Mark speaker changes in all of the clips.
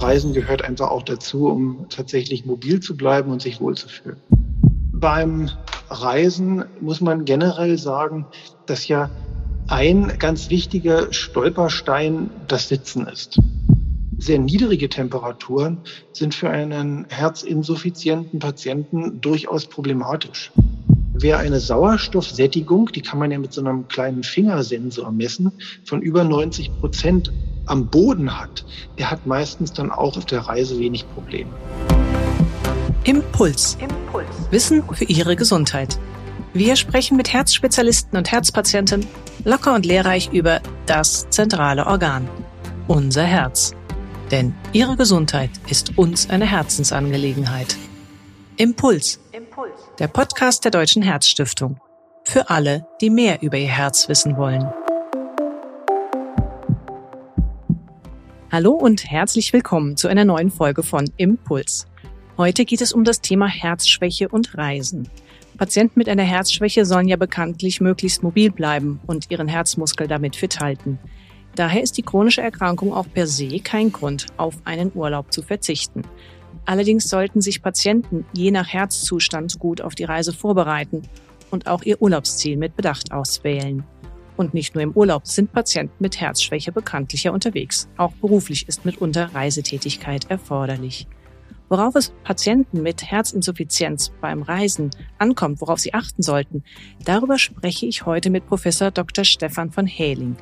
Speaker 1: Reisen gehört einfach auch dazu, um tatsächlich mobil zu bleiben und sich wohlzufühlen. Beim Reisen muss man generell sagen, dass ja ein ganz wichtiger Stolperstein das Sitzen ist. Sehr niedrige Temperaturen sind für einen herzinsuffizienten Patienten durchaus problematisch. Wer eine Sauerstoffsättigung, die kann man ja mit so einem kleinen Fingersensor messen, von über 90 Prozent am Boden hat, der hat meistens dann auch auf der Reise wenig Probleme.
Speaker 2: Impuls. Impuls. Wissen für Ihre Gesundheit. Wir sprechen mit Herzspezialisten und Herzpatienten locker und lehrreich über das zentrale Organ, unser Herz. Denn Ihre Gesundheit ist uns eine Herzensangelegenheit. Impuls. Impuls. Der Podcast der Deutschen Herzstiftung. Für alle, die mehr über ihr Herz wissen wollen. Hallo und herzlich willkommen zu einer neuen Folge von Impuls. Heute geht es um das Thema Herzschwäche und Reisen. Patienten mit einer Herzschwäche sollen ja bekanntlich möglichst mobil bleiben und ihren Herzmuskel damit fit halten. Daher ist die chronische Erkrankung auch per se kein Grund, auf einen Urlaub zu verzichten. Allerdings sollten sich Patienten je nach Herzzustand gut auf die Reise vorbereiten und auch ihr Urlaubsziel mit Bedacht auswählen. Und nicht nur im Urlaub sind Patienten mit Herzschwäche bekanntlicher unterwegs. Auch beruflich ist mitunter Reisetätigkeit erforderlich. Worauf es Patienten mit Herzinsuffizienz beim Reisen ankommt, worauf sie achten sollten, darüber spreche ich heute mit Professor Dr. Stefan von Häling.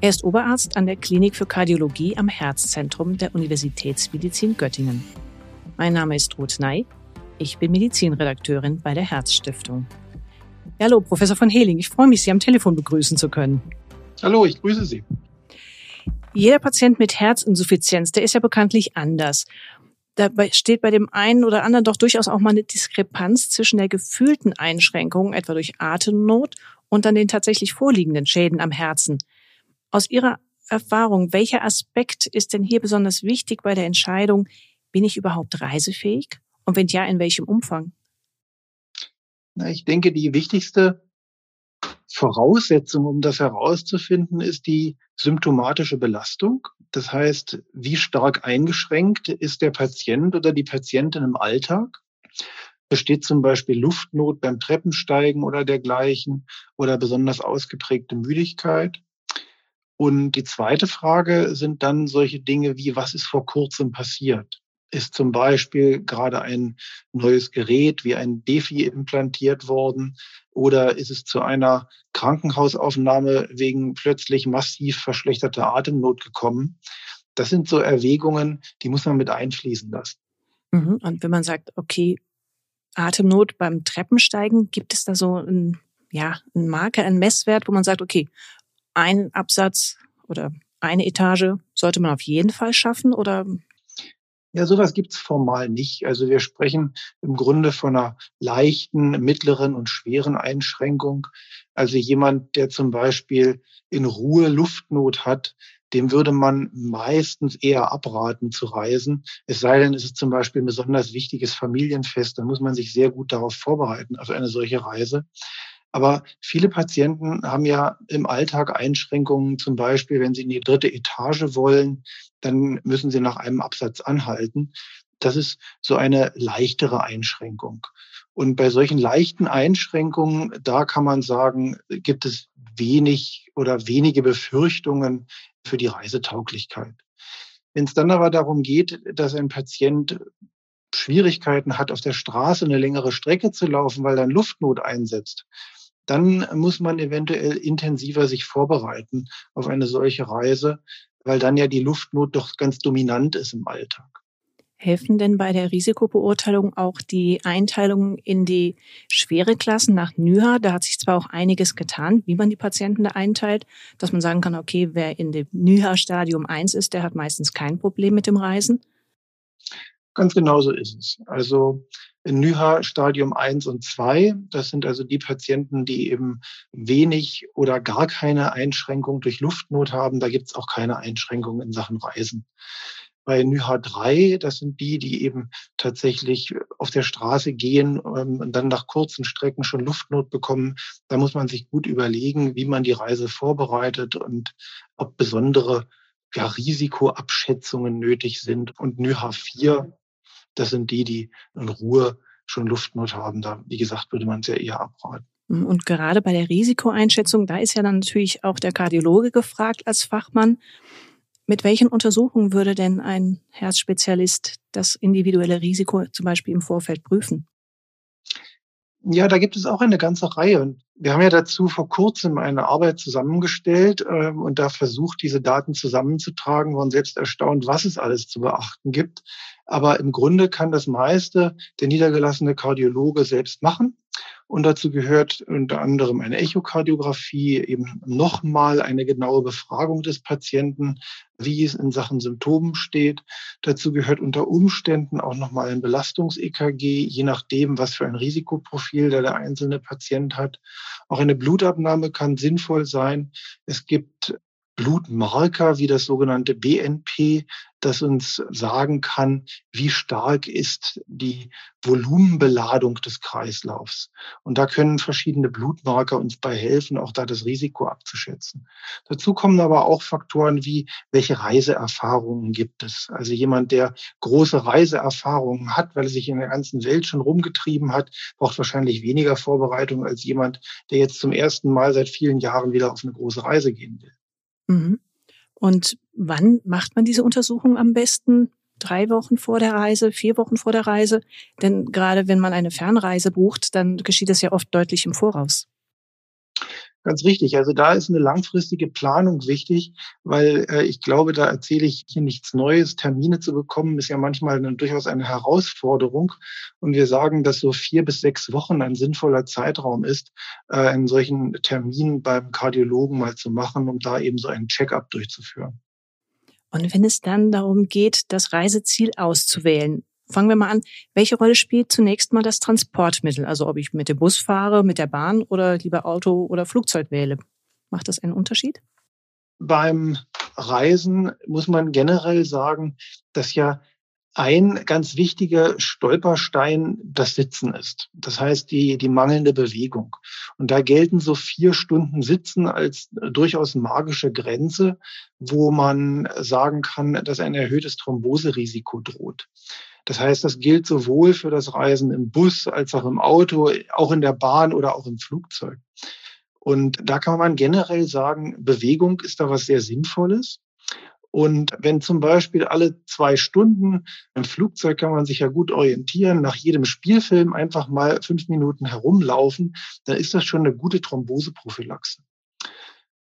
Speaker 2: Er ist Oberarzt an der Klinik für Kardiologie am Herzzentrum der Universitätsmedizin Göttingen. Mein Name ist Ruth Ney. Ich bin Medizinredakteurin bei der Herzstiftung. Hallo, Professor von Heling. Ich freue mich, Sie am Telefon begrüßen zu können.
Speaker 1: Hallo, ich grüße Sie.
Speaker 2: Jeder Patient mit Herzinsuffizienz, der ist ja bekanntlich anders. Da steht bei dem einen oder anderen doch durchaus auch mal eine Diskrepanz zwischen der gefühlten Einschränkung, etwa durch Atemnot, und dann den tatsächlich vorliegenden Schäden am Herzen. Aus Ihrer Erfahrung, welcher Aspekt ist denn hier besonders wichtig bei der Entscheidung, bin ich überhaupt reisefähig? Und wenn ja, in welchem Umfang?
Speaker 1: Ich denke, die wichtigste Voraussetzung, um das herauszufinden, ist die symptomatische Belastung. Das heißt, wie stark eingeschränkt ist der Patient oder die Patientin im Alltag? Besteht zum Beispiel Luftnot beim Treppensteigen oder dergleichen oder besonders ausgeprägte Müdigkeit? Und die zweite Frage sind dann solche Dinge wie, was ist vor kurzem passiert? Ist zum Beispiel gerade ein neues Gerät wie ein Defi implantiert worden oder ist es zu einer Krankenhausaufnahme wegen plötzlich massiv verschlechterter Atemnot gekommen? Das sind so Erwägungen, die muss man mit einfließen lassen.
Speaker 2: Mhm. Und wenn man sagt, okay, Atemnot beim Treppensteigen, gibt es da so ein, ja, ein Marker, ein Messwert, wo man sagt, okay, ein Absatz oder eine Etage sollte man auf jeden Fall schaffen oder
Speaker 1: ja, sowas gibt's formal nicht. Also wir sprechen im Grunde von einer leichten, mittleren und schweren Einschränkung. Also jemand, der zum Beispiel in Ruhe Luftnot hat, dem würde man meistens eher abraten zu reisen. Es sei denn, es ist zum Beispiel ein besonders wichtiges Familienfest, dann muss man sich sehr gut darauf vorbereiten, auf eine solche Reise. Aber viele Patienten haben ja im Alltag Einschränkungen, zum Beispiel, wenn sie in die dritte Etage wollen, dann müssen sie nach einem Absatz anhalten. Das ist so eine leichtere Einschränkung. Und bei solchen leichten Einschränkungen, da kann man sagen, gibt es wenig oder wenige Befürchtungen für die Reisetauglichkeit. Wenn es dann aber darum geht, dass ein Patient Schwierigkeiten hat, auf der Straße eine längere Strecke zu laufen, weil dann Luftnot einsetzt, dann muss man eventuell intensiver sich vorbereiten auf eine solche Reise, weil dann ja die Luftnot doch ganz dominant ist im Alltag.
Speaker 2: Helfen denn bei der Risikobeurteilung auch die Einteilung in die schwere Klassen nach NYHA? Da hat sich zwar auch einiges getan, wie man die Patienten da einteilt, dass man sagen kann, okay, wer in dem NYHA-Stadium 1 ist, der hat meistens kein Problem mit dem Reisen.
Speaker 1: Ganz genau so ist es. Also NYHA Stadium 1 und 2, das sind also die Patienten, die eben wenig oder gar keine Einschränkung durch Luftnot haben. Da gibt es auch keine Einschränkungen in Sachen Reisen. Bei NYHA 3, das sind die, die eben tatsächlich auf der Straße gehen ähm, und dann nach kurzen Strecken schon Luftnot bekommen. Da muss man sich gut überlegen, wie man die Reise vorbereitet und ob besondere ja, Risikoabschätzungen nötig sind. Und NYHA 4, das sind die, die in Ruhe schon Luftnot haben. Da, wie gesagt, würde man es ja eher abraten.
Speaker 2: Und gerade bei der Risikoeinschätzung, da ist ja dann natürlich auch der Kardiologe gefragt als Fachmann. Mit welchen Untersuchungen würde denn ein Herzspezialist das individuelle Risiko zum Beispiel im Vorfeld prüfen?
Speaker 1: Ja, da gibt es auch eine ganze Reihe. Und wir haben ja dazu vor kurzem eine Arbeit zusammengestellt ähm, und da versucht, diese Daten zusammenzutragen, waren selbst erstaunt, was es alles zu beachten gibt. Aber im Grunde kann das meiste der niedergelassene Kardiologe selbst machen. Und dazu gehört unter anderem eine Echokardiographie, eben nochmal eine genaue Befragung des Patienten, wie es in Sachen Symptomen steht. Dazu gehört unter Umständen auch nochmal ein Belastungs-EKG, je nachdem, was für ein Risikoprofil der, der einzelne Patient hat. Auch eine Blutabnahme kann sinnvoll sein. Es gibt Blutmarker wie das sogenannte BNP, das uns sagen kann, wie stark ist die Volumenbeladung des Kreislaufs. Und da können verschiedene Blutmarker uns bei helfen, auch da das Risiko abzuschätzen. Dazu kommen aber auch Faktoren wie, welche Reiseerfahrungen gibt es? Also jemand, der große Reiseerfahrungen hat, weil er sich in der ganzen Welt schon rumgetrieben hat, braucht wahrscheinlich weniger Vorbereitung als jemand, der jetzt zum ersten Mal seit vielen Jahren wieder auf eine große Reise gehen will.
Speaker 2: Mhm. Und wann macht man diese Untersuchung am besten? Drei Wochen vor der Reise, vier Wochen vor der Reise? Denn gerade wenn man eine Fernreise bucht, dann geschieht das ja oft deutlich im Voraus.
Speaker 1: Ganz richtig. Also da ist eine langfristige Planung wichtig, weil äh, ich glaube, da erzähle ich hier nichts Neues. Termine zu bekommen ist ja manchmal eine, durchaus eine Herausforderung. Und wir sagen, dass so vier bis sechs Wochen ein sinnvoller Zeitraum ist, äh, einen solchen Termin beim Kardiologen mal zu machen, um da eben so einen Check-up durchzuführen.
Speaker 2: Und wenn es dann darum geht, das Reiseziel auszuwählen, Fangen wir mal an. Welche Rolle spielt zunächst mal das Transportmittel? Also ob ich mit dem Bus fahre, mit der Bahn oder lieber Auto oder Flugzeug wähle. Macht das einen Unterschied?
Speaker 1: Beim Reisen muss man generell sagen, dass ja ein ganz wichtiger Stolperstein das Sitzen ist. Das heißt, die, die mangelnde Bewegung. Und da gelten so vier Stunden Sitzen als durchaus magische Grenze, wo man sagen kann, dass ein erhöhtes Thromboserisiko droht. Das heißt, das gilt sowohl für das Reisen im Bus als auch im Auto, auch in der Bahn oder auch im Flugzeug. Und da kann man generell sagen, Bewegung ist da was sehr Sinnvolles. Und wenn zum Beispiel alle zwei Stunden im Flugzeug kann man sich ja gut orientieren, nach jedem Spielfilm einfach mal fünf Minuten herumlaufen, dann ist das schon eine gute Thromboseprophylaxe.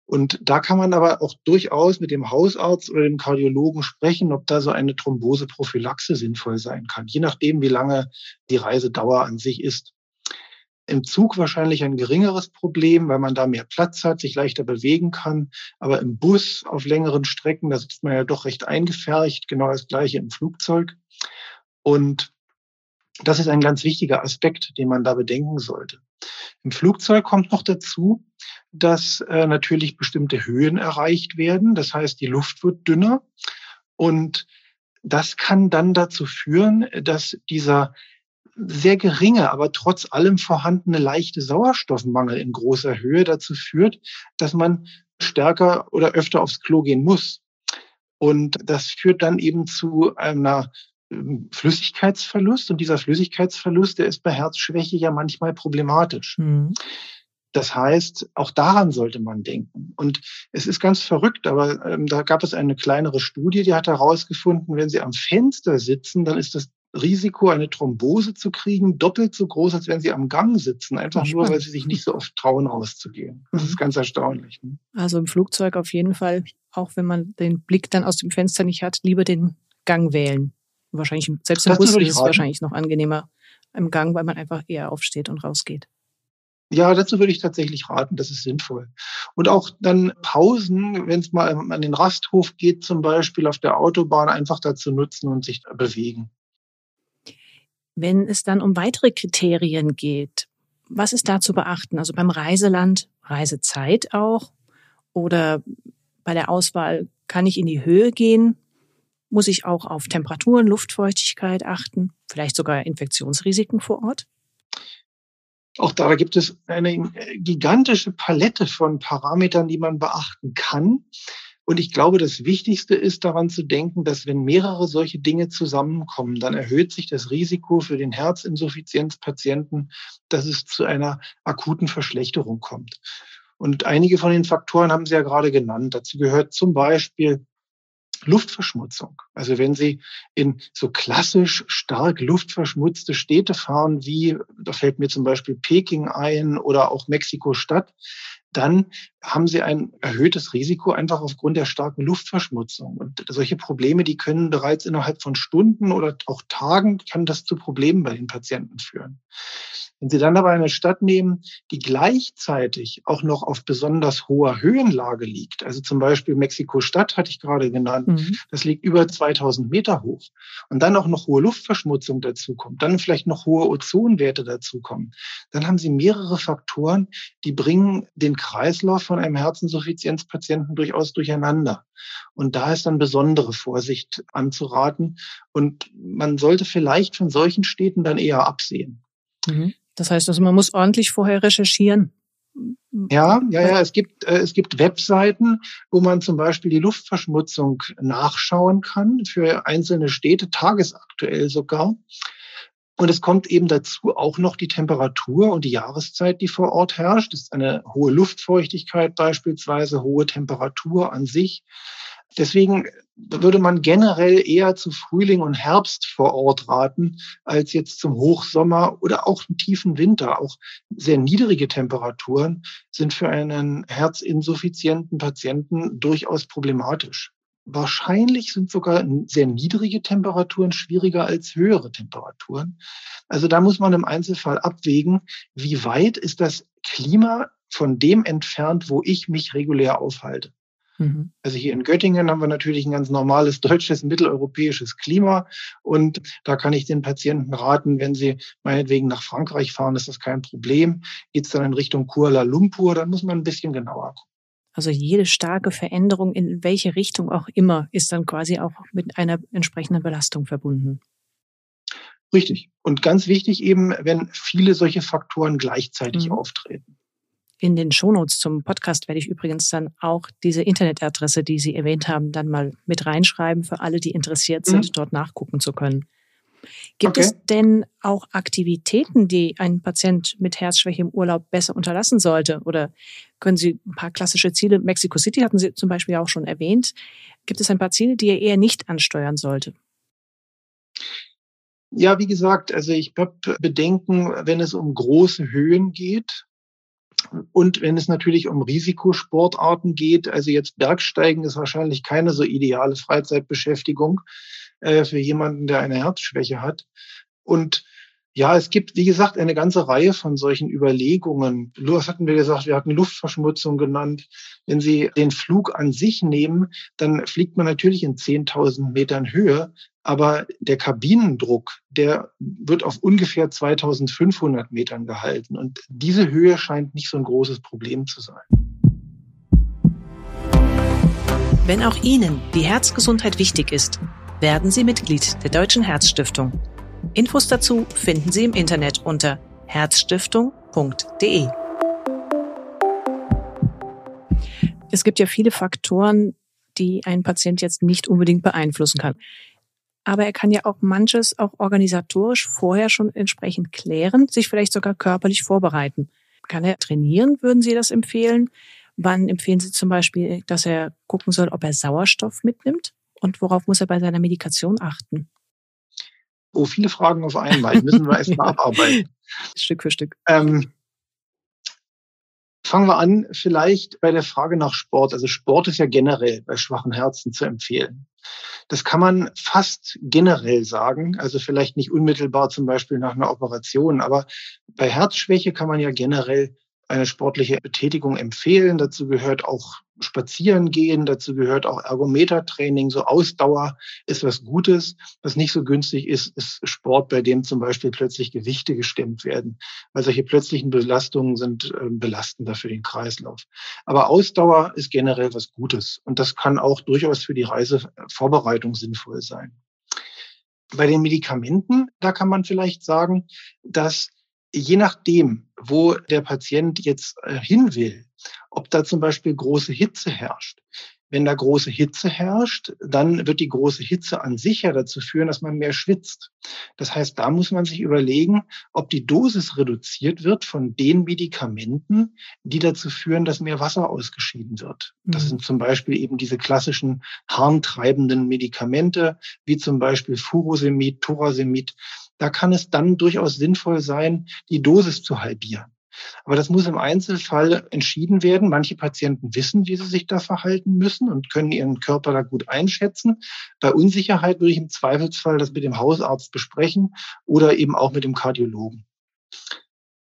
Speaker 1: Und da kann man aber auch durchaus mit dem Hausarzt oder dem Kardiologen sprechen, ob da so eine Thromboseprophylaxe sinnvoll sein kann, je nachdem, wie lange die Reisedauer an sich ist. Im Zug wahrscheinlich ein geringeres Problem, weil man da mehr Platz hat, sich leichter bewegen kann. Aber im Bus auf längeren Strecken, da sitzt man ja doch recht eingefärcht, genau das gleiche im Flugzeug. Und das ist ein ganz wichtiger Aspekt, den man da bedenken sollte. Im Flugzeug kommt noch dazu, dass äh, natürlich bestimmte Höhen erreicht werden. Das heißt, die Luft wird dünner. Und das kann dann dazu führen, dass dieser sehr geringe, aber trotz allem vorhandene leichte Sauerstoffmangel in großer Höhe dazu führt, dass man stärker oder öfter aufs Klo gehen muss. Und das führt dann eben zu einer Flüssigkeitsverlust. Und dieser Flüssigkeitsverlust, der ist bei Herzschwäche ja manchmal problematisch. Mhm. Das heißt, auch daran sollte man denken. Und es ist ganz verrückt, aber ähm, da gab es eine kleinere Studie, die hat herausgefunden, wenn Sie am Fenster sitzen, dann ist das Risiko, eine Thrombose zu kriegen, doppelt so groß, als wenn Sie am Gang sitzen, einfach nur, weil Sie sich nicht so oft trauen, rauszugehen. Das ist mhm. ganz erstaunlich. Ne?
Speaker 2: Also im Flugzeug auf jeden Fall, auch wenn man den Blick dann aus dem Fenster nicht hat, lieber den Gang wählen. Wahrscheinlich, selbst im das Bus ist es wahrscheinlich noch angenehmer im Gang, weil man einfach eher aufsteht und rausgeht.
Speaker 1: Ja, dazu würde ich tatsächlich raten, das ist sinnvoll. Und auch dann Pausen, wenn es mal an den Rasthof geht, zum Beispiel auf der Autobahn, einfach dazu nutzen und sich bewegen.
Speaker 2: Wenn es dann um weitere Kriterien geht, was ist da zu beachten? Also beim Reiseland, Reisezeit auch? Oder bei der Auswahl, kann ich in die Höhe gehen? Muss ich auch auf Temperaturen, Luftfeuchtigkeit achten? Vielleicht sogar Infektionsrisiken vor Ort?
Speaker 1: Auch da gibt es eine gigantische Palette von Parametern, die man beachten kann. Und ich glaube, das Wichtigste ist daran zu denken, dass wenn mehrere solche Dinge zusammenkommen, dann erhöht sich das Risiko für den Herzinsuffizienzpatienten, dass es zu einer akuten Verschlechterung kommt. Und einige von den Faktoren haben Sie ja gerade genannt. Dazu gehört zum Beispiel Luftverschmutzung. Also wenn Sie in so klassisch stark luftverschmutzte Städte fahren, wie, da fällt mir zum Beispiel Peking ein oder auch Mexiko-Stadt, dann haben sie ein erhöhtes Risiko einfach aufgrund der starken Luftverschmutzung. Und solche Probleme, die können bereits innerhalb von Stunden oder auch Tagen, kann das zu Problemen bei den Patienten führen. Wenn Sie dann aber eine Stadt nehmen, die gleichzeitig auch noch auf besonders hoher Höhenlage liegt, also zum Beispiel Mexiko-Stadt hatte ich gerade genannt, mhm. das liegt über 2000 Meter hoch und dann auch noch hohe Luftverschmutzung dazukommt, dann vielleicht noch hohe Ozonwerte dazukommen, dann haben Sie mehrere Faktoren, die bringen den Kreislauf von einem Herzinsuffizienzpatienten durchaus durcheinander. Und da ist dann besondere Vorsicht anzuraten. Und man sollte vielleicht von solchen Städten dann eher absehen.
Speaker 2: Mhm. Das heißt also, man muss ordentlich vorher recherchieren.
Speaker 1: Ja, ja, ja. Es gibt, äh, es gibt Webseiten, wo man zum Beispiel die Luftverschmutzung nachschauen kann für einzelne Städte, tagesaktuell sogar. Und es kommt eben dazu auch noch die Temperatur und die Jahreszeit, die vor Ort herrscht. Das ist eine hohe Luftfeuchtigkeit beispielsweise, hohe Temperatur an sich. Deswegen würde man generell eher zu Frühling und Herbst vor Ort raten, als jetzt zum Hochsommer oder auch im tiefen Winter. Auch sehr niedrige Temperaturen sind für einen herzinsuffizienten Patienten durchaus problematisch. Wahrscheinlich sind sogar sehr niedrige Temperaturen schwieriger als höhere Temperaturen. Also da muss man im Einzelfall abwägen, wie weit ist das Klima von dem entfernt, wo ich mich regulär aufhalte. Mhm. Also hier in Göttingen haben wir natürlich ein ganz normales deutsches, mitteleuropäisches Klima. Und da kann ich den Patienten raten, wenn sie meinetwegen nach Frankreich fahren, ist das kein Problem. Geht es dann in Richtung Kuala Lumpur, dann muss man ein bisschen genauer gucken.
Speaker 2: Also jede starke Veränderung in welche Richtung auch immer ist dann quasi auch mit einer entsprechenden Belastung verbunden.
Speaker 1: Richtig. Und ganz wichtig eben, wenn viele solche Faktoren gleichzeitig mhm. auftreten.
Speaker 2: In den Shownotes zum Podcast werde ich übrigens dann auch diese Internetadresse, die Sie erwähnt haben, dann mal mit reinschreiben für alle, die interessiert sind, mhm. dort nachgucken zu können. Gibt okay. es denn auch Aktivitäten, die ein Patient mit Herzschwäche im Urlaub besser unterlassen sollte? Oder können Sie ein paar klassische Ziele, Mexico City hatten Sie zum Beispiel auch schon erwähnt, gibt es ein paar Ziele, die er eher nicht ansteuern sollte?
Speaker 1: Ja, wie gesagt, also ich habe Bedenken, wenn es um große Höhen geht. Und wenn es natürlich um Risikosportarten geht, also jetzt Bergsteigen ist wahrscheinlich keine so ideale Freizeitbeschäftigung äh, für jemanden, der eine Herzschwäche hat. Und ja, es gibt, wie gesagt, eine ganze Reihe von solchen Überlegungen. Was hatten wir gesagt? Wir hatten Luftverschmutzung genannt. Wenn Sie den Flug an sich nehmen, dann fliegt man natürlich in 10.000 Metern Höhe, aber der Kabinendruck, der wird auf ungefähr 2500 Metern gehalten. Und diese Höhe scheint nicht so ein großes Problem zu sein.
Speaker 2: Wenn auch Ihnen die Herzgesundheit wichtig ist, werden Sie Mitglied der Deutschen Herzstiftung. Infos dazu finden Sie im Internet unter herzstiftung.de. Es gibt ja viele Faktoren, die ein Patient jetzt nicht unbedingt beeinflussen kann. Aber er kann ja auch manches auch organisatorisch vorher schon entsprechend klären, sich vielleicht sogar körperlich vorbereiten. Kann er trainieren, würden Sie das empfehlen? Wann empfehlen Sie zum Beispiel, dass er gucken soll, ob er Sauerstoff mitnimmt? Und worauf muss er bei seiner Medikation achten?
Speaker 1: Oh, viele Fragen auf einmal. Müssen wir erstmal abarbeiten.
Speaker 2: Stück für Stück. Ähm,
Speaker 1: fangen wir an, vielleicht bei der Frage nach Sport. Also Sport ist ja generell bei schwachen Herzen zu empfehlen. Das kann man fast generell sagen, also vielleicht nicht unmittelbar zum Beispiel nach einer Operation, aber bei Herzschwäche kann man ja generell eine sportliche Betätigung empfehlen. Dazu gehört auch Spazieren gehen, dazu gehört auch Ergometertraining, so Ausdauer ist was Gutes. Was nicht so günstig ist, ist Sport, bei dem zum Beispiel plötzlich Gewichte gestemmt werden, weil solche plötzlichen Belastungen sind äh, belastender für den Kreislauf. Aber Ausdauer ist generell was Gutes und das kann auch durchaus für die Reisevorbereitung sinnvoll sein. Bei den Medikamenten, da kann man vielleicht sagen, dass je nachdem, wo der Patient jetzt äh, hin will, ob da zum Beispiel große Hitze herrscht, wenn da große Hitze herrscht, dann wird die große Hitze an sich ja dazu führen, dass man mehr schwitzt. Das heißt, da muss man sich überlegen, ob die Dosis reduziert wird von den Medikamenten, die dazu führen, dass mehr Wasser ausgeschieden wird. Das mhm. sind zum Beispiel eben diese klassischen harntreibenden Medikamente, wie zum Beispiel Furosemid, Thorasemid. Da kann es dann durchaus sinnvoll sein, die Dosis zu halbieren. Aber das muss im Einzelfall entschieden werden. Manche Patienten wissen, wie sie sich da verhalten müssen und können ihren Körper da gut einschätzen. Bei Unsicherheit würde ich im Zweifelsfall das mit dem Hausarzt besprechen oder eben auch mit dem Kardiologen.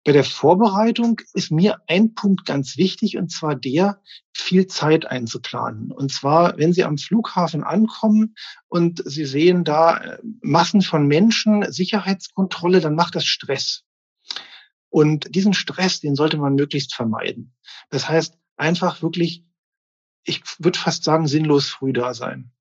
Speaker 1: Bei der Vorbereitung ist mir ein Punkt ganz wichtig, und zwar der, viel Zeit einzuplanen. Und zwar, wenn Sie am Flughafen ankommen und Sie sehen da äh, Massen von Menschen, Sicherheitskontrolle, dann macht das Stress. Und diesen Stress, den sollte man möglichst vermeiden. Das heißt, einfach wirklich, ich würde fast sagen, sinnlos früh da sein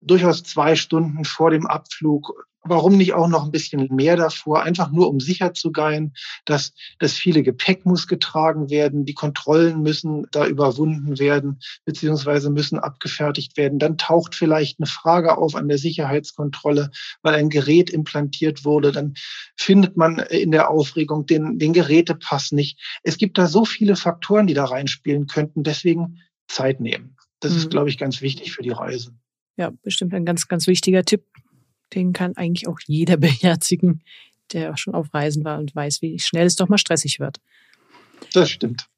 Speaker 1: durchaus zwei Stunden vor dem Abflug. Warum nicht auch noch ein bisschen mehr davor? Einfach nur, um sicher zu gehen, dass das viele Gepäck muss getragen werden, die Kontrollen müssen da überwunden werden, beziehungsweise müssen abgefertigt werden. Dann taucht vielleicht eine Frage auf an der Sicherheitskontrolle, weil ein Gerät implantiert wurde. Dann findet man in der Aufregung den, den Gerätepass nicht. Es gibt da so viele Faktoren, die da reinspielen könnten. Deswegen Zeit nehmen. Das mhm. ist, glaube ich, ganz wichtig für die Reise
Speaker 2: ja, bestimmt ein ganz, ganz wichtiger Tipp. Den kann eigentlich auch jeder beherzigen, der schon auf Reisen war und weiß, wie schnell es doch mal stressig wird.
Speaker 1: Das stimmt.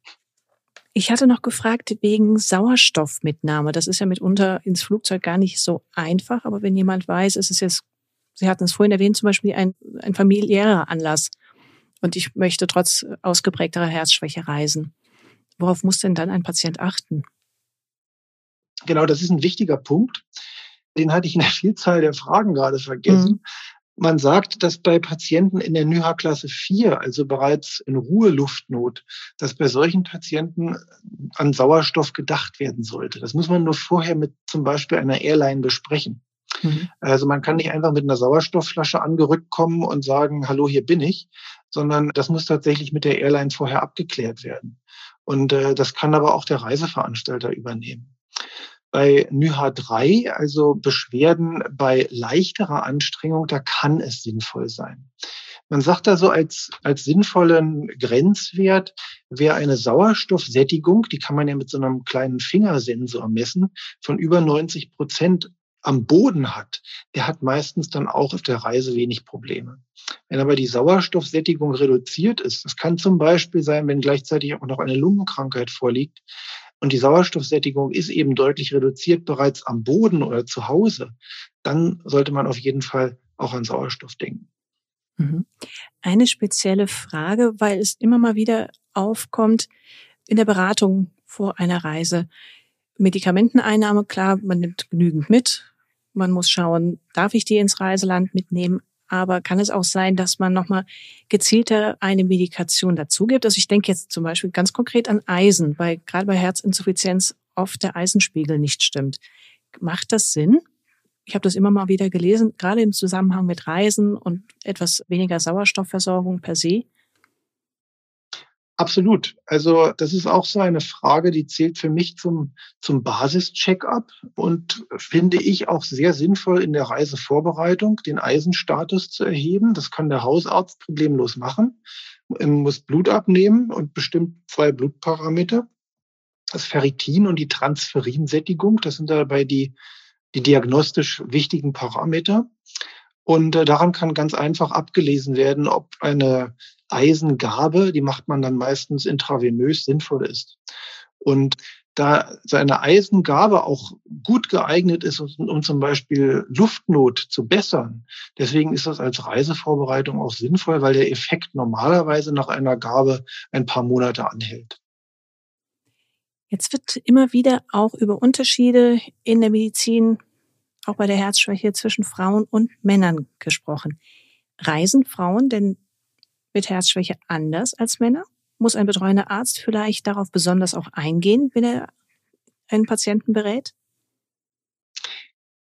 Speaker 2: Ich hatte noch gefragt wegen Sauerstoffmitnahme. Das ist ja mitunter ins Flugzeug gar nicht so einfach, aber wenn jemand weiß, es ist jetzt, Sie hatten es vorhin erwähnt, zum Beispiel ein, ein familiärer Anlass und ich möchte trotz ausgeprägterer Herzschwäche reisen. Worauf muss denn dann ein Patient achten?
Speaker 1: Genau, das ist ein wichtiger Punkt. Den hatte ich in der Vielzahl der Fragen gerade vergessen. Mhm. Man sagt, dass bei Patienten in der NYHA-Klasse 4, also bereits in Ruheluftnot, dass bei solchen Patienten an Sauerstoff gedacht werden sollte. Das muss man nur vorher mit zum Beispiel einer Airline besprechen. Mhm. Also man kann nicht einfach mit einer Sauerstoffflasche angerückt kommen und sagen, hallo, hier bin ich, sondern das muss tatsächlich mit der Airline vorher abgeklärt werden. Und äh, das kann aber auch der Reiseveranstalter übernehmen. Bei NYHA 3, also Beschwerden bei leichterer Anstrengung, da kann es sinnvoll sein. Man sagt da so als, als sinnvollen Grenzwert wäre eine Sauerstoffsättigung, die kann man ja mit so einem kleinen Fingersensor messen, von über 90 Prozent am Boden hat, der hat meistens dann auch auf der Reise wenig Probleme. Wenn aber die Sauerstoffsättigung reduziert ist, das kann zum Beispiel sein, wenn gleichzeitig auch noch eine Lungenkrankheit vorliegt, und die Sauerstoffsättigung ist eben deutlich reduziert bereits am Boden oder zu Hause, dann sollte man auf jeden Fall auch an Sauerstoff denken.
Speaker 2: Mhm. Eine spezielle Frage, weil es immer mal wieder aufkommt in der Beratung vor einer Reise. Medikamenteneinnahme, klar, man nimmt genügend mit. Man muss schauen, darf ich die ins Reiseland mitnehmen? Aber kann es auch sein, dass man nochmal gezielter eine Medikation dazu gibt? Also ich denke jetzt zum Beispiel ganz konkret an Eisen, weil gerade bei Herzinsuffizienz oft der Eisenspiegel nicht stimmt. Macht das Sinn? Ich habe das immer mal wieder gelesen, gerade im Zusammenhang mit Reisen und etwas weniger Sauerstoffversorgung per se.
Speaker 1: Absolut. Also das ist auch so eine Frage, die zählt für mich zum, zum Basis-Check-up und finde ich auch sehr sinnvoll in der Reisevorbereitung, den Eisenstatus zu erheben. Das kann der Hausarzt problemlos machen. Er muss Blut abnehmen und bestimmt zwei Blutparameter. Das Ferritin und die Transferinsättigung, das sind dabei die, die diagnostisch wichtigen Parameter. Und äh, daran kann ganz einfach abgelesen werden, ob eine Eisengabe, die macht man dann meistens intravenös, sinnvoll ist. Und da seine Eisengabe auch gut geeignet ist, um zum Beispiel Luftnot zu bessern. Deswegen ist das als Reisevorbereitung auch sinnvoll, weil der Effekt normalerweise nach einer Gabe ein paar Monate anhält.
Speaker 2: Jetzt wird immer wieder auch über Unterschiede in der Medizin, auch bei der Herzschwäche zwischen Frauen und Männern gesprochen. Reisen Frauen denn mit Herzschwäche anders als Männer? Muss ein betreuender Arzt vielleicht darauf besonders auch eingehen, wenn er einen Patienten berät?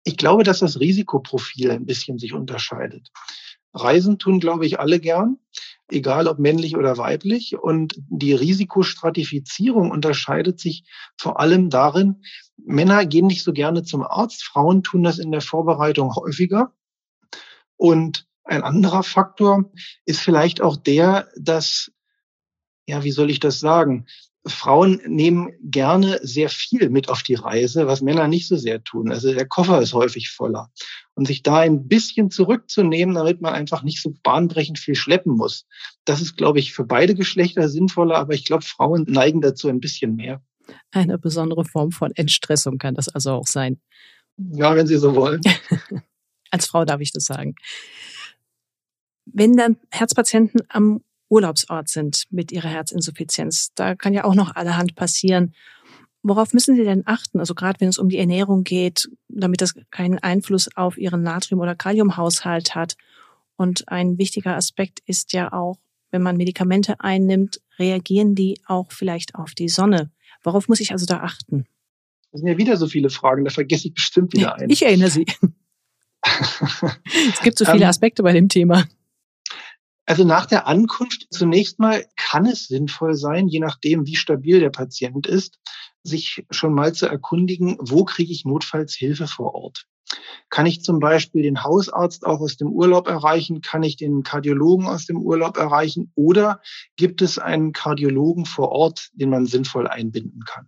Speaker 1: Ich glaube, dass das Risikoprofil ein bisschen sich unterscheidet. Reisen tun, glaube ich, alle gern. egal ob männlich oder weiblich. Und die Risikostratifizierung unterscheidet sich vor allem darin, Männer gehen nicht so gerne zum Arzt, Frauen tun das in der Vorbereitung häufiger. Und ein anderer Faktor ist vielleicht auch der, dass, ja, wie soll ich das sagen? Frauen nehmen gerne sehr viel mit auf die Reise, was Männer nicht so sehr tun. Also der Koffer ist häufig voller. Und sich da ein bisschen zurückzunehmen, damit man einfach nicht so bahnbrechend viel schleppen muss. Das ist, glaube ich, für beide Geschlechter sinnvoller, aber ich glaube, Frauen neigen dazu ein bisschen mehr.
Speaker 2: Eine besondere Form von Entstressung kann das also auch sein.
Speaker 1: Ja, wenn Sie so wollen.
Speaker 2: Als Frau darf ich das sagen. Wenn dann Herzpatienten am Urlaubsort sind mit ihrer Herzinsuffizienz. Da kann ja auch noch allerhand passieren. Worauf müssen Sie denn achten? Also gerade wenn es um die Ernährung geht, damit das keinen Einfluss auf Ihren Natrium- oder Kaliumhaushalt hat. Und ein wichtiger Aspekt ist ja auch, wenn man Medikamente einnimmt, reagieren die auch vielleicht auf die Sonne. Worauf muss ich also da achten?
Speaker 1: Das sind ja wieder so viele Fragen, da vergesse ich bestimmt wieder einen.
Speaker 2: Ich erinnere Sie. es gibt so viele ähm, Aspekte bei dem Thema.
Speaker 1: Also nach der Ankunft zunächst mal kann es sinnvoll sein, je nachdem, wie stabil der Patient ist, sich schon mal zu erkundigen, wo kriege ich notfalls Hilfe vor Ort. Kann ich zum Beispiel den Hausarzt auch aus dem Urlaub erreichen? Kann ich den Kardiologen aus dem Urlaub erreichen? Oder gibt es einen Kardiologen vor Ort, den man sinnvoll einbinden kann?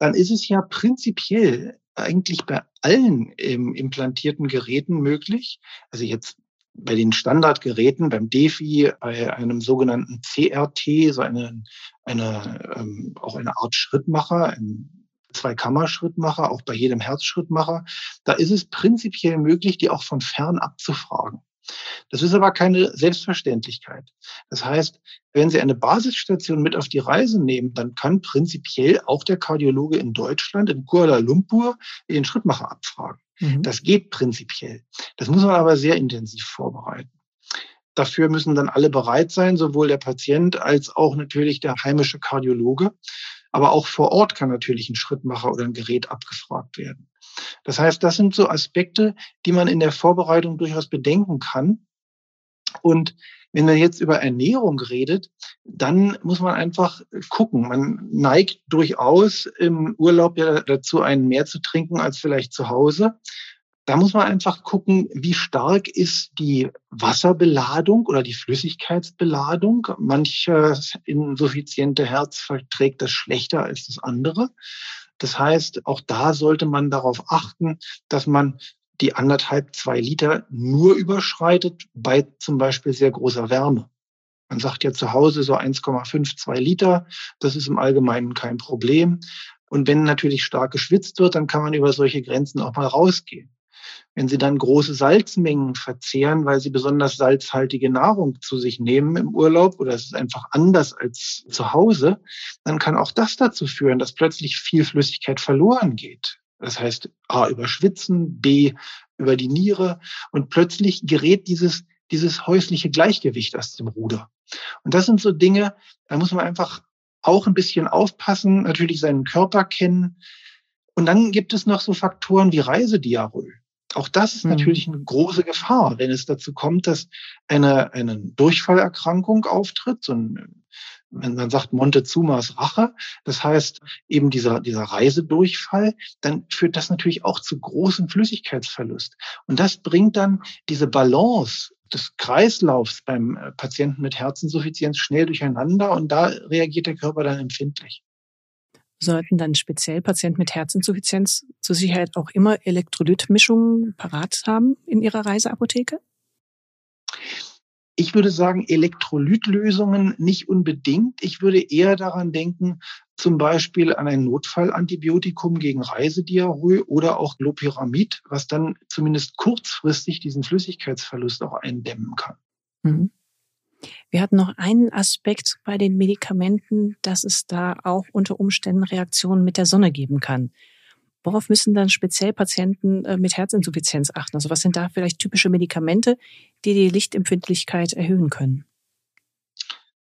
Speaker 1: Dann ist es ja prinzipiell eigentlich bei allen ähm, implantierten Geräten möglich. Also jetzt bei den Standardgeräten, beim DeFi, bei einem sogenannten CRT, so eine, eine ähm, auch eine Art Schrittmacher, ein Zweikammer-Schrittmacher, auch bei jedem Herzschrittmacher, da ist es prinzipiell möglich, die auch von fern abzufragen. Das ist aber keine Selbstverständlichkeit. Das heißt, wenn Sie eine Basisstation mit auf die Reise nehmen, dann kann prinzipiell auch der Kardiologe in Deutschland, in Kuala Lumpur, den Schrittmacher abfragen. Mhm. Das geht prinzipiell. Das muss man aber sehr intensiv vorbereiten. Dafür müssen dann alle bereit sein, sowohl der Patient als auch natürlich der heimische Kardiologe. Aber auch vor Ort kann natürlich ein Schrittmacher oder ein Gerät abgefragt werden. Das heißt, das sind so Aspekte, die man in der Vorbereitung durchaus bedenken kann. Und wenn man jetzt über Ernährung redet, dann muss man einfach gucken. Man neigt durchaus im Urlaub ja dazu, einen mehr zu trinken als vielleicht zu Hause. Da muss man einfach gucken, wie stark ist die Wasserbeladung oder die Flüssigkeitsbeladung. Manches insuffiziente Herz verträgt das schlechter als das andere. Das heißt, auch da sollte man darauf achten, dass man die anderthalb, zwei Liter nur überschreitet bei zum Beispiel sehr großer Wärme. Man sagt ja zu Hause so 1,5, zwei Liter. Das ist im Allgemeinen kein Problem. Und wenn natürlich stark geschwitzt wird, dann kann man über solche Grenzen auch mal rausgehen. Wenn Sie dann große Salzmengen verzehren, weil Sie besonders salzhaltige Nahrung zu sich nehmen im Urlaub oder es ist einfach anders als zu Hause, dann kann auch das dazu führen, dass plötzlich viel Flüssigkeit verloren geht. Das heißt, A, über Schwitzen, B, über die Niere und plötzlich gerät dieses, dieses häusliche Gleichgewicht aus dem Ruder. Und das sind so Dinge, da muss man einfach auch ein bisschen aufpassen, natürlich seinen Körper kennen. Und dann gibt es noch so Faktoren wie Reisediarrhoe. Auch das ist mhm. natürlich eine große Gefahr, wenn es dazu kommt, dass eine, eine Durchfallerkrankung auftritt, so ein man sagt Montezumas Rache, das heißt eben dieser, dieser Reisedurchfall, dann führt das natürlich auch zu großem Flüssigkeitsverlust. Und das bringt dann diese Balance des Kreislaufs beim äh, Patienten mit Herzinsuffizienz schnell durcheinander und da reagiert der Körper dann empfindlich.
Speaker 2: Sollten dann speziell Patienten mit Herzinsuffizienz zur Sicherheit auch immer Elektrolytmischungen parat haben in ihrer Reiseapotheke?
Speaker 1: Ich würde sagen, Elektrolytlösungen nicht unbedingt. Ich würde eher daran denken, zum Beispiel an ein Notfallantibiotikum gegen Reisediarrhoe oder auch Loperamid, was dann zumindest kurzfristig diesen Flüssigkeitsverlust auch eindämmen kann. Mhm.
Speaker 2: Wir hatten noch einen Aspekt bei den Medikamenten, dass es da auch unter Umständen Reaktionen mit der Sonne geben kann. Worauf müssen dann speziell Patienten äh, mit Herzinsuffizienz achten? Also was sind da vielleicht typische Medikamente, die die Lichtempfindlichkeit erhöhen können?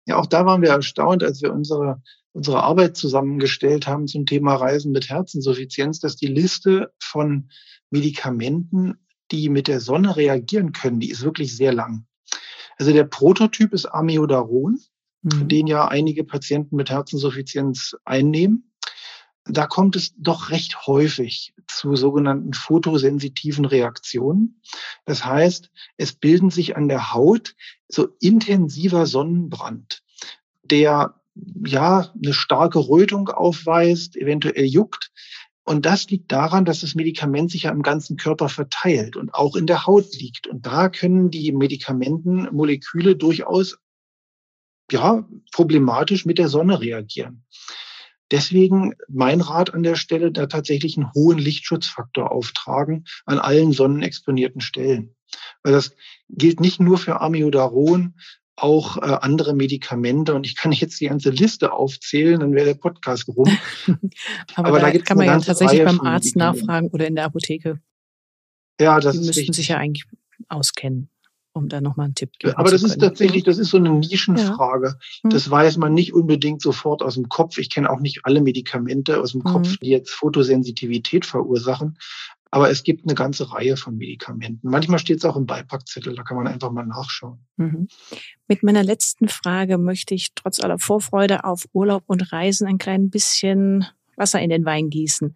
Speaker 1: Ja, auch da waren wir erstaunt, als wir unsere, unsere Arbeit zusammengestellt haben zum Thema Reisen mit Herzinsuffizienz, dass die Liste von Medikamenten, die mit der Sonne reagieren können, die ist wirklich sehr lang. Also der Prototyp ist Amiodaron, mhm. den ja einige Patienten mit Herzinsuffizienz einnehmen. Da kommt es doch recht häufig zu sogenannten photosensitiven Reaktionen. Das heißt, es bilden sich an der Haut so intensiver Sonnenbrand, der ja eine starke Rötung aufweist, eventuell juckt. Und das liegt daran, dass das Medikament sich ja im ganzen Körper verteilt und auch in der Haut liegt. Und da können die Medikamentenmoleküle durchaus ja, problematisch mit der Sonne reagieren. Deswegen mein Rat an der Stelle, da tatsächlich einen hohen Lichtschutzfaktor auftragen an allen sonnenexponierten Stellen. Weil das gilt nicht nur für Amiodaron, auch äh, andere Medikamente. Und ich kann jetzt die ganze Liste aufzählen, dann wäre der Podcast rum.
Speaker 2: Aber, Aber, da, da kann man ja tatsächlich Reihe beim Arzt nachfragen oder in der Apotheke. Ja, das Die ist müssten richtig. sich ja eigentlich auskennen um da nochmal einen Tipp geben
Speaker 1: Aber das ist tatsächlich, das ist so eine Nischenfrage. Ja. Das weiß man nicht unbedingt sofort aus dem Kopf. Ich kenne auch nicht alle Medikamente aus dem Kopf, mhm. die jetzt Photosensitivität verursachen. Aber es gibt eine ganze Reihe von Medikamenten. Manchmal steht es auch im Beipackzettel, da kann man einfach mal nachschauen. Mhm.
Speaker 2: Mit meiner letzten Frage möchte ich trotz aller Vorfreude auf Urlaub und Reisen ein klein bisschen Wasser in den Wein gießen.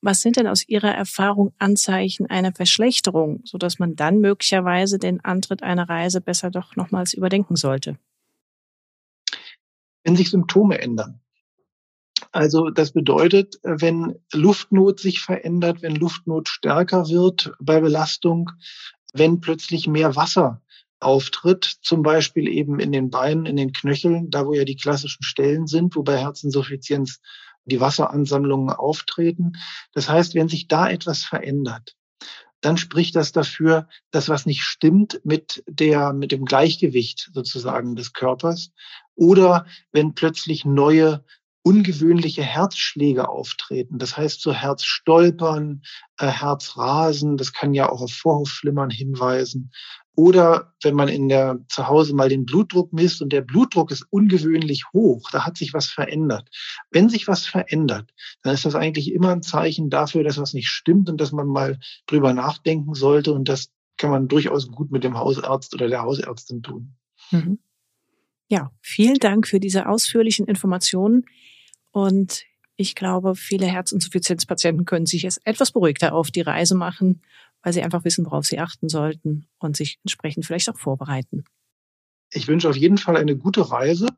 Speaker 2: Was sind denn aus Ihrer Erfahrung Anzeichen einer Verschlechterung, so dass man dann möglicherweise den Antritt einer Reise besser doch nochmals überdenken sollte?
Speaker 1: Wenn sich Symptome ändern. Also das bedeutet, wenn Luftnot sich verändert, wenn Luftnot stärker wird bei Belastung, wenn plötzlich mehr Wasser auftritt, zum Beispiel eben in den Beinen, in den Knöcheln, da wo ja die klassischen Stellen sind, wo bei Herzinsuffizienz die Wasseransammlungen auftreten. Das heißt, wenn sich da etwas verändert, dann spricht das dafür, dass was nicht stimmt mit der, mit dem Gleichgewicht sozusagen des Körpers. Oder wenn plötzlich neue ungewöhnliche Herzschläge auftreten. Das heißt so Herzstolpern, äh, Herzrasen, das kann ja auch auf Vorhofflimmern hinweisen. Oder wenn man in der zu Hause mal den Blutdruck misst und der Blutdruck ist ungewöhnlich hoch, da hat sich was verändert. Wenn sich was verändert, dann ist das eigentlich immer ein Zeichen dafür, dass was nicht stimmt und dass man mal drüber nachdenken sollte. Und das kann man durchaus gut mit dem Hausarzt oder der Hausärztin tun. Mhm.
Speaker 2: Ja, vielen Dank für diese ausführlichen Informationen. Und ich glaube, viele Herzinsuffizienzpatienten können sich jetzt etwas beruhigter auf die Reise machen weil sie einfach wissen, worauf sie achten sollten und sich entsprechend vielleicht auch vorbereiten.
Speaker 1: Ich wünsche auf jeden Fall eine gute Reise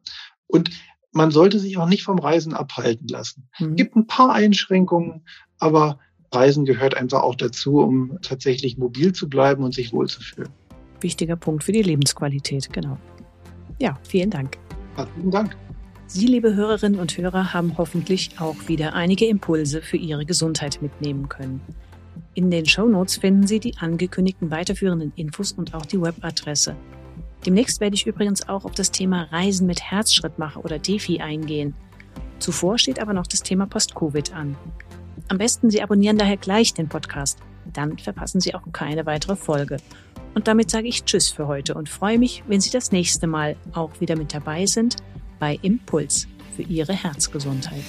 Speaker 1: und man sollte sich auch nicht vom Reisen abhalten lassen. Es mhm. gibt ein paar Einschränkungen, aber Reisen gehört einfach auch dazu, um tatsächlich mobil zu bleiben und sich wohlzufühlen.
Speaker 2: Wichtiger Punkt für die Lebensqualität, genau. Ja, vielen Dank.
Speaker 1: Herzlichen Dank.
Speaker 2: Sie, liebe Hörerinnen und Hörer, haben hoffentlich auch wieder einige Impulse für Ihre Gesundheit mitnehmen können. In den Show Notes finden Sie die angekündigten weiterführenden Infos und auch die Webadresse. Demnächst werde ich übrigens auch auf das Thema Reisen mit Herzschrittmacher oder Defi eingehen. Zuvor steht aber noch das Thema Post-Covid an. Am besten Sie abonnieren daher gleich den Podcast. Dann verpassen Sie auch keine weitere Folge. Und damit sage ich Tschüss für heute und freue mich, wenn Sie das nächste Mal auch wieder mit dabei sind bei Impuls für Ihre Herzgesundheit.